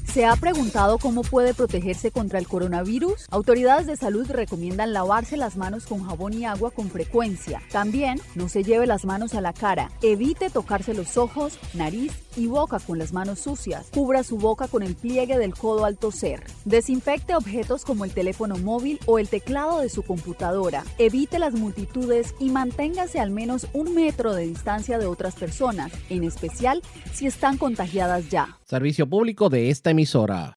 ¿Se ha preguntado cómo puede protegerse contra el coronavirus? Autoridades de salud recomiendan lavarse las manos con jabón y agua con frecuencia. También no se lleve las manos a la cara. Evite tocarse los ojos, nariz y boca con las manos sucias. Cubra su boca con el pliegue del codo al toser. Desinfecte objetos como el teléfono móvil o el teclado de su computadora. Evite las multitudes y manténgase al menos un metro de distancia de otras personas, en especial si están contagiadas ya. Servicio público de esta emisora.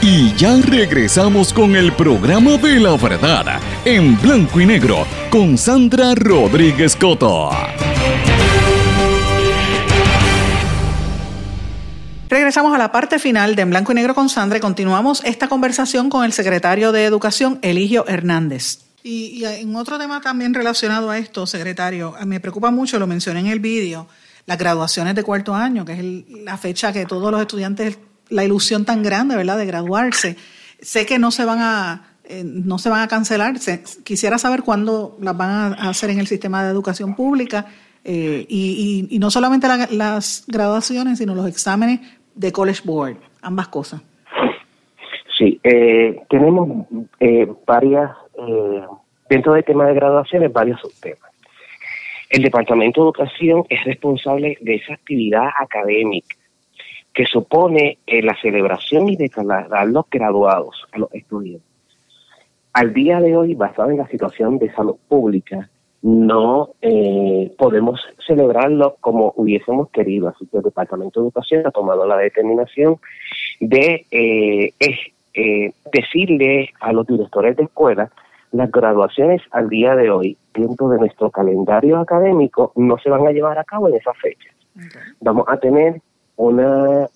Y ya regresamos con el programa de la verdad en blanco y negro con Sandra Rodríguez Coto. Regresamos a la parte final de En Blanco y Negro con Sandra y continuamos esta conversación con el secretario de Educación, Eligio Hernández. Y, en otro tema también relacionado a esto, secretario, me preocupa mucho, lo mencioné en el vídeo, las graduaciones de cuarto año, que es la fecha que todos los estudiantes, la ilusión tan grande, ¿verdad?, de graduarse. Sé que no se van a, eh, no se van a cancelar. quisiera saber cuándo las van a hacer en el sistema de educación pública eh, y, no solamente las graduaciones, sino los exámenes de College Board, ambas cosas. Sí, eh, tenemos varias, dentro del tema de graduaciones, varios subtemas. El Departamento de Educación es responsable de esa actividad académica que supone la celebración y declarar los graduados a los estudiantes al día de hoy, basado en la situación de salud pública, no eh, podemos celebrarlo como hubiésemos querido. Así que el Departamento de Educación ha tomado la determinación de eh, eh, decirle a los directores de escuela las graduaciones al día de hoy dentro de nuestro calendario académico no se van a llevar a cabo en esa fecha. Vamos a tener una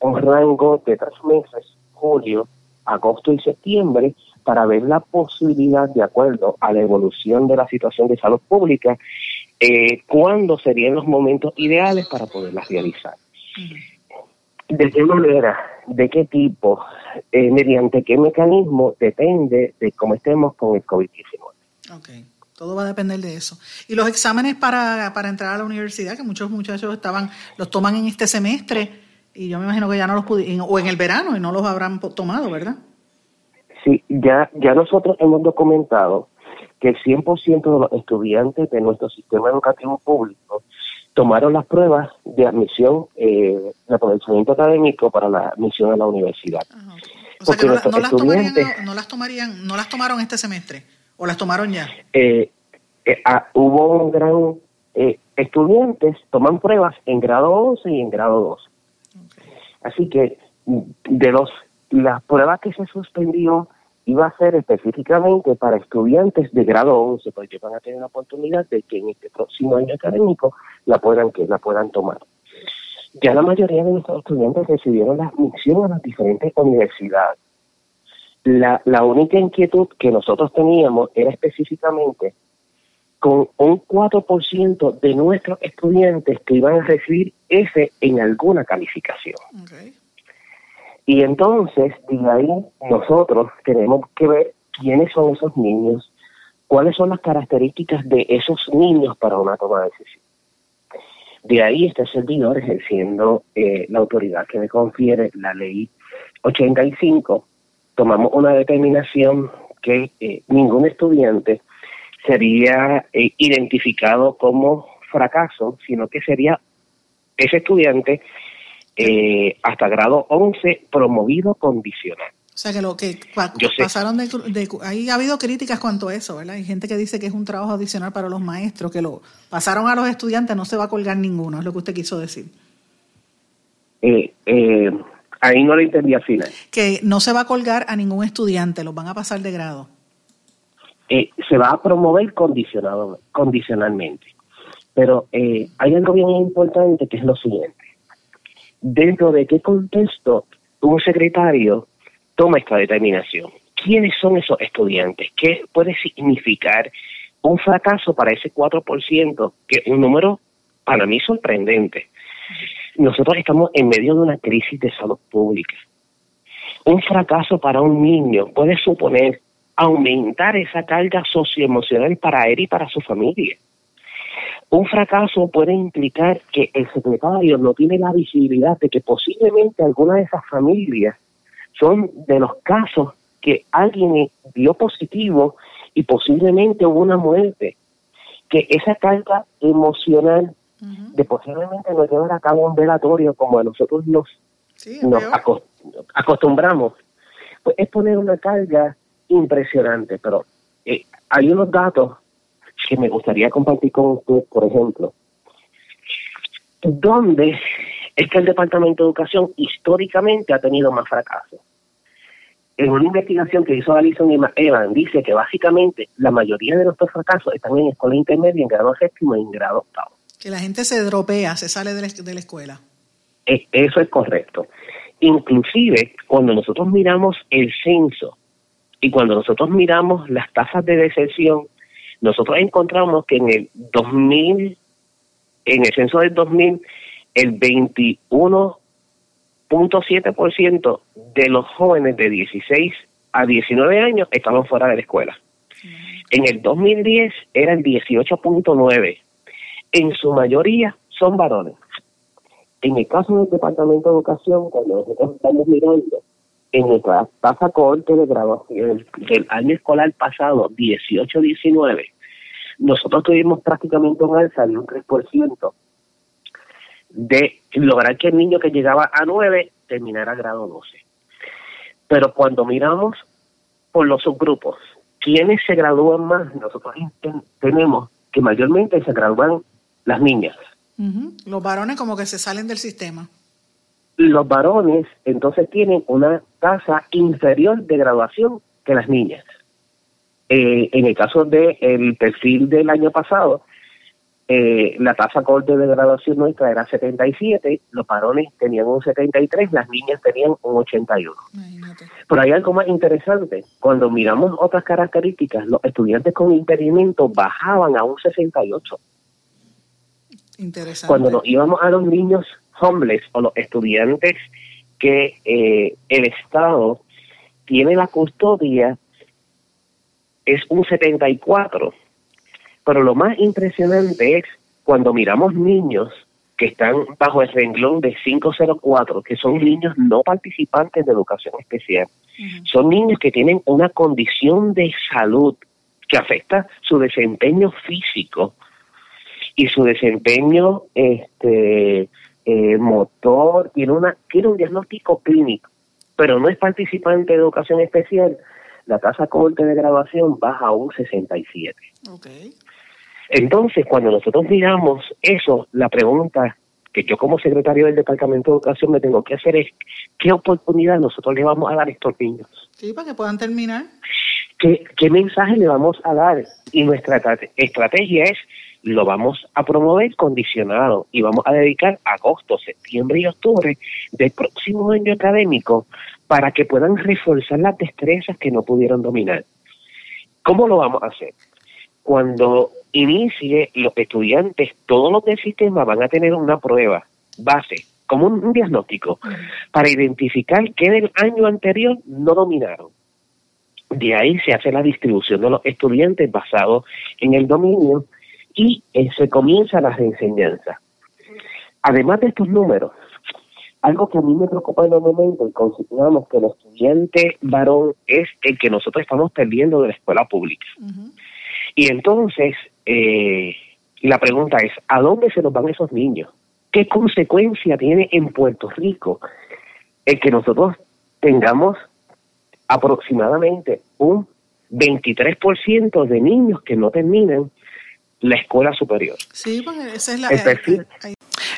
un rango de tres meses, julio, agosto y septiembre, para ver la posibilidad, de acuerdo a la evolución de la situación de salud pública, eh, cuándo serían los momentos ideales para poderlas realizar. ¿De qué manera? ¿De qué tipo? Eh, ¿Mediante qué mecanismo? Depende de cómo estemos con el COVID-19. Ok, todo va a depender de eso. Y los exámenes para, para entrar a la universidad, que muchos muchachos estaban, los toman en este semestre, y yo me imagino que ya no los pudieron, o en el verano, y no los habrán tomado, ¿verdad? Sí, ya, ya nosotros hemos documentado que el 100% de los estudiantes de nuestro sistema educativo público tomaron las pruebas de admisión, eh, de aprovechamiento académico para la admisión a la universidad. O sea que no, las tomarían, no las tomaron este semestre, o las tomaron ya. Eh, eh, ah, hubo un gran estudiantes toman pruebas en grado 11 y en grado 12. Así que de los las pruebas que se suspendió iba a ser específicamente para estudiantes de grado 11, porque van a tener la oportunidad de que en este próximo año académico la puedan, que la puedan tomar. Ya la mayoría de nuestros estudiantes recibieron la admisión a las diferentes universidades. La, la única inquietud que nosotros teníamos era específicamente con un 4% de nuestros estudiantes que iban a recibir F en alguna calificación. Y entonces, de ahí nosotros tenemos que ver quiénes son esos niños, cuáles son las características de esos niños para una toma de decisión. De ahí este servidor ejerciendo eh, la autoridad que me confiere la ley 85, tomamos una determinación que eh, ningún estudiante sería eh, identificado como fracaso, sino que sería ese estudiante eh, hasta grado 11 promovido condicional. O sea que lo que pasaron de, ahí ha habido críticas cuanto a eso, ¿verdad? Hay gente que dice que es un trabajo adicional para los maestros, que lo pasaron a los estudiantes, no se va a colgar ninguno, es lo que usted quiso decir. Eh, eh, ahí no lo entendí al final. Que no se va a colgar a ningún estudiante, los van a pasar de grado. se va a promover condicionado, condicionalmente. Pero hay algo bien importante que es lo siguiente dentro de qué contexto un secretario toma esta determinación. ¿Quiénes son esos estudiantes? ¿Qué puede significar un fracaso para ese 4%, que es un número para mí sorprendente? Nosotros estamos en medio de una crisis de salud pública. Un fracaso para un niño puede suponer aumentar esa carga socioemocional para él y para su familia. Un fracaso puede implicar que el secretario no tiene la visibilidad de que posiblemente alguna de esas familias son de los casos que alguien dio positivo y posiblemente hubo una muerte. Que esa carga emocional de posiblemente no llevar a cabo un velatorio como a nosotros nos, nos acostumbramos, pues es poner una carga impresionante. Pero eh, hay unos datos que me gustaría compartir con usted, por ejemplo. ¿Dónde es que el Departamento de Educación históricamente ha tenido más fracasos? En una investigación que hizo Alison y Evan, dice que básicamente la mayoría de nuestros fracasos están en escuela intermedia, en grado séptimo y en grado octavo. Que la gente se dropea, se sale de la, de la escuela. E, eso es correcto. Inclusive, cuando nosotros miramos el censo Y cuando nosotros miramos las tasas de deserción, nosotros encontramos que en el 2000, en el censo del 2000, el 21.7% de los jóvenes de 16 a 19 años estaban fuera de la escuela. En el 2010 eran 18.9. En su mayoría son varones. En el caso del Departamento de Educación, cuando nosotros estamos mirando en tasa corte de graduación del año escolar pasado, 18-19, nosotros tuvimos prácticamente un alza de un 3% de lograr que el niño que llegaba a 9 terminara grado 12. Pero cuando miramos por los subgrupos, ¿quiénes se gradúan más? Nosotros tenemos que mayormente se gradúan las niñas. Los varones como que se salen del sistema. Los varones entonces tienen una tasa inferior de graduación que las niñas. Eh, en el caso del el perfil del año pasado, eh, la tasa corte de graduación nuestra era 77, los varones tenían un 73, las niñas tenían un 81. Pero hay algo más interesante, cuando miramos otras características, los estudiantes con impedimento bajaban a un 68. Interesante. Cuando nos íbamos a los niños homeless o los estudiantes que eh, el Estado tiene la custodia, es un 74 pero lo más impresionante es cuando miramos niños que están bajo el renglón de 504, que son niños no participantes de educación especial. Son niños que tienen una condición de salud que afecta su desempeño físico y su desempeño este eh, motor, tiene, una, tiene un diagnóstico clínico, pero no es participante de educación especial, la tasa corte de graduación baja a un 67. Okay. Entonces, cuando nosotros miramos eso, la pregunta que yo como secretario del Departamento de Educación me tengo que hacer es, ¿qué oportunidad nosotros le vamos a dar a estos niños? Sí, para que puedan terminar. ¿Qué, qué mensaje le vamos a dar? Y nuestra estrategia es, lo vamos a promover condicionado y vamos a dedicar agosto, septiembre y octubre del próximo año académico para que puedan reforzar las destrezas que no pudieron dominar. ¿Cómo lo vamos a hacer? Cuando inicie, los estudiantes, todos los del sistema van a tener una prueba base, como un, diagnóstico, para identificar qué del año anterior no dominaron. De ahí se hace la distribución de los estudiantes basado en el dominio y eh, se comienza la enseñanza. Además de estos números, algo que a mí me preocupa en el momento y consideramos que el estudiante varón es el que nosotros estamos perdiendo de la escuela pública. Y entonces, eh, la pregunta es, ¿a dónde se nos van esos niños? ¿Qué consecuencia tiene en Puerto Rico el que nosotros tengamos aproximadamente un 23% de niños que no terminan la escuela superior? Sí, porque esa es la... Eh,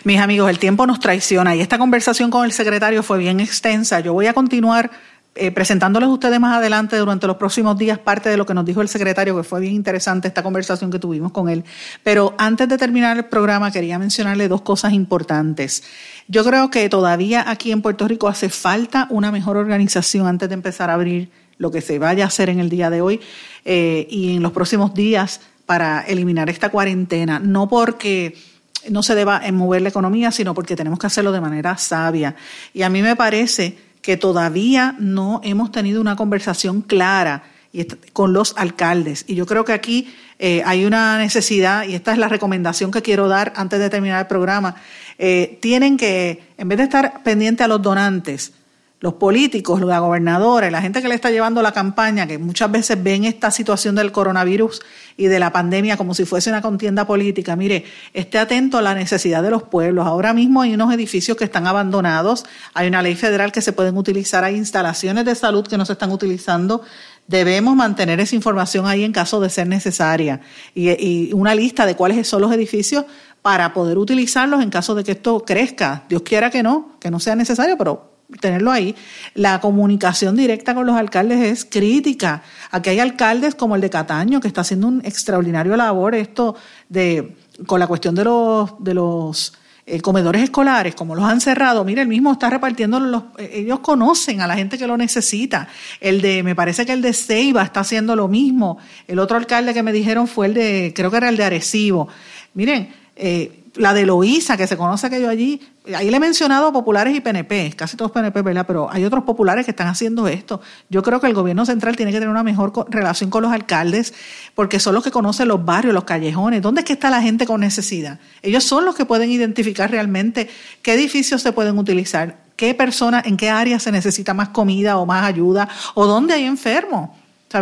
mis amigos, el tiempo nos traiciona y esta conversación con el secretario fue bien extensa. Yo voy a continuar eh, presentándoles a ustedes más adelante durante los próximos días parte de lo que nos dijo el secretario, que fue bien interesante esta conversación que tuvimos con él. Pero antes de terminar el programa, quería mencionarle dos cosas importantes. Yo creo que todavía aquí en Puerto Rico hace falta una mejor organización antes de empezar a abrir lo que se vaya a hacer en el día de hoy eh, y en los próximos días para eliminar esta cuarentena. No porque no se deba mover la economía, sino porque tenemos que hacerlo de manera sabia. Y a mí me parece que todavía no hemos tenido una conversación clara con los alcaldes. Y yo creo que aquí eh, hay una necesidad, y esta es la recomendación que quiero dar antes de terminar el programa, eh, tienen que, en vez de estar pendiente a los donantes, los políticos, la gobernadora la gente que le está llevando la campaña, que muchas veces ven esta situación del coronavirus y de la pandemia como si fuese una contienda política, mire, esté atento a la necesidad de los pueblos. Ahora mismo hay unos edificios que están abandonados, hay una ley federal que se pueden utilizar, hay instalaciones de salud que no se están utilizando. Debemos mantener esa información ahí en caso de ser necesaria y una lista de cuáles son los edificios para poder utilizarlos en caso de que esto crezca. Dios quiera que no, que no sea necesario, pero tenerlo ahí. La comunicación directa con los alcaldes es crítica. Aquí hay alcaldes como el de Cataño, que está haciendo un extraordinario labor esto de con la cuestión de los, de los eh, comedores escolares, como los han cerrado, mira, el mismo está repartiendo los, ellos conocen a la gente que lo necesita. El de, me parece que el de Ceiba está haciendo lo mismo. El otro alcalde que me dijeron fue el de, creo que era el de Arecibo. Miren, eh, la de Loíza, que se conoce que yo allí, ahí le he mencionado populares y PNP, casi todos PNP, ¿verdad? Pero hay otros populares que están haciendo esto. Yo creo que el gobierno central tiene que tener una mejor relación con los alcaldes, porque son los que conocen los barrios, los callejones, dónde es que está la gente con necesidad. Ellos son los que pueden identificar realmente qué edificios se pueden utilizar, qué personas, en qué áreas se necesita más comida o más ayuda, o dónde hay enfermos.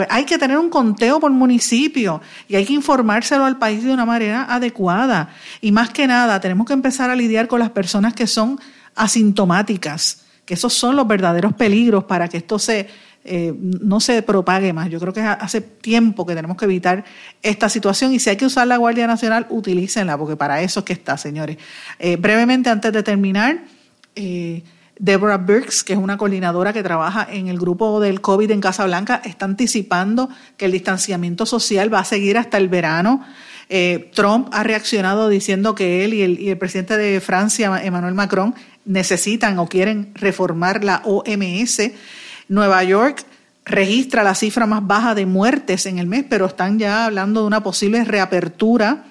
Hay que tener un conteo por municipio y hay que informárselo al país de una manera adecuada. Y más que nada, tenemos que empezar a lidiar con las personas que son asintomáticas, que esos son los verdaderos peligros para que esto se, eh, no se propague más. Yo creo que hace tiempo que tenemos que evitar esta situación y si hay que usar la Guardia Nacional, utilícenla, porque para eso es que está, señores. Eh, brevemente, antes de terminar, eh, Deborah Birks, que es una coordinadora que trabaja en el grupo del COVID en Casa Blanca, está anticipando que el distanciamiento social va a seguir hasta el verano. Eh, Trump ha reaccionado diciendo que él y el, presidente de Francia, Emmanuel Macron, necesitan o quieren reformar la OMS. Nueva York registra la cifra más baja de muertes en el mes, pero están ya hablando de una posible reapertura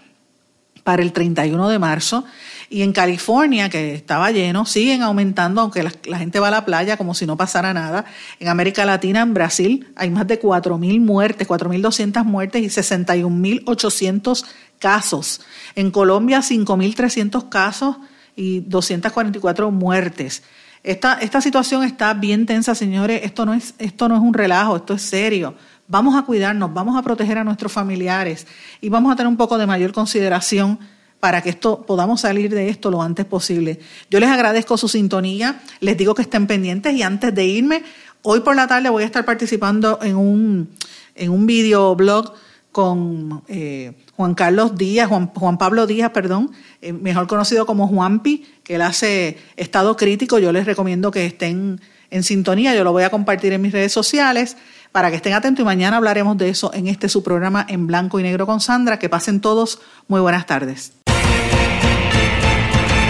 para el 31 de marzo. Y en California, que estaba lleno, siguen aumentando, aunque la, gente va a la playa como si no pasara nada. En América Latina, en Brasil, hay más de 4.000 muertes, 4.200 muertes y 61.800 casos. En Colombia, 5.300 casos y 244 muertes. Esta, esta situación está bien tensa, señores. Esto no, es, esto no es un relajo, esto es serio. Vamos a cuidarnos, vamos a proteger a nuestros familiares y vamos a tener un poco de mayor consideración para que esto podamos salir de esto lo antes posible. Yo les agradezco su sintonía, les digo que estén pendientes y antes de irme, hoy por la tarde voy a estar participando en un, en un videoblog con eh, Juan Carlos Díaz, Juan, Juan Pablo Díaz, perdón, eh, mejor conocido como Juanpi, que él hace estado crítico. Yo les recomiendo que estén en sintonía, yo lo voy a compartir en mis redes sociales para que estén atentos y mañana hablaremos de eso en este su programa en blanco y negro con Sandra. Que pasen todos muy buenas tardes.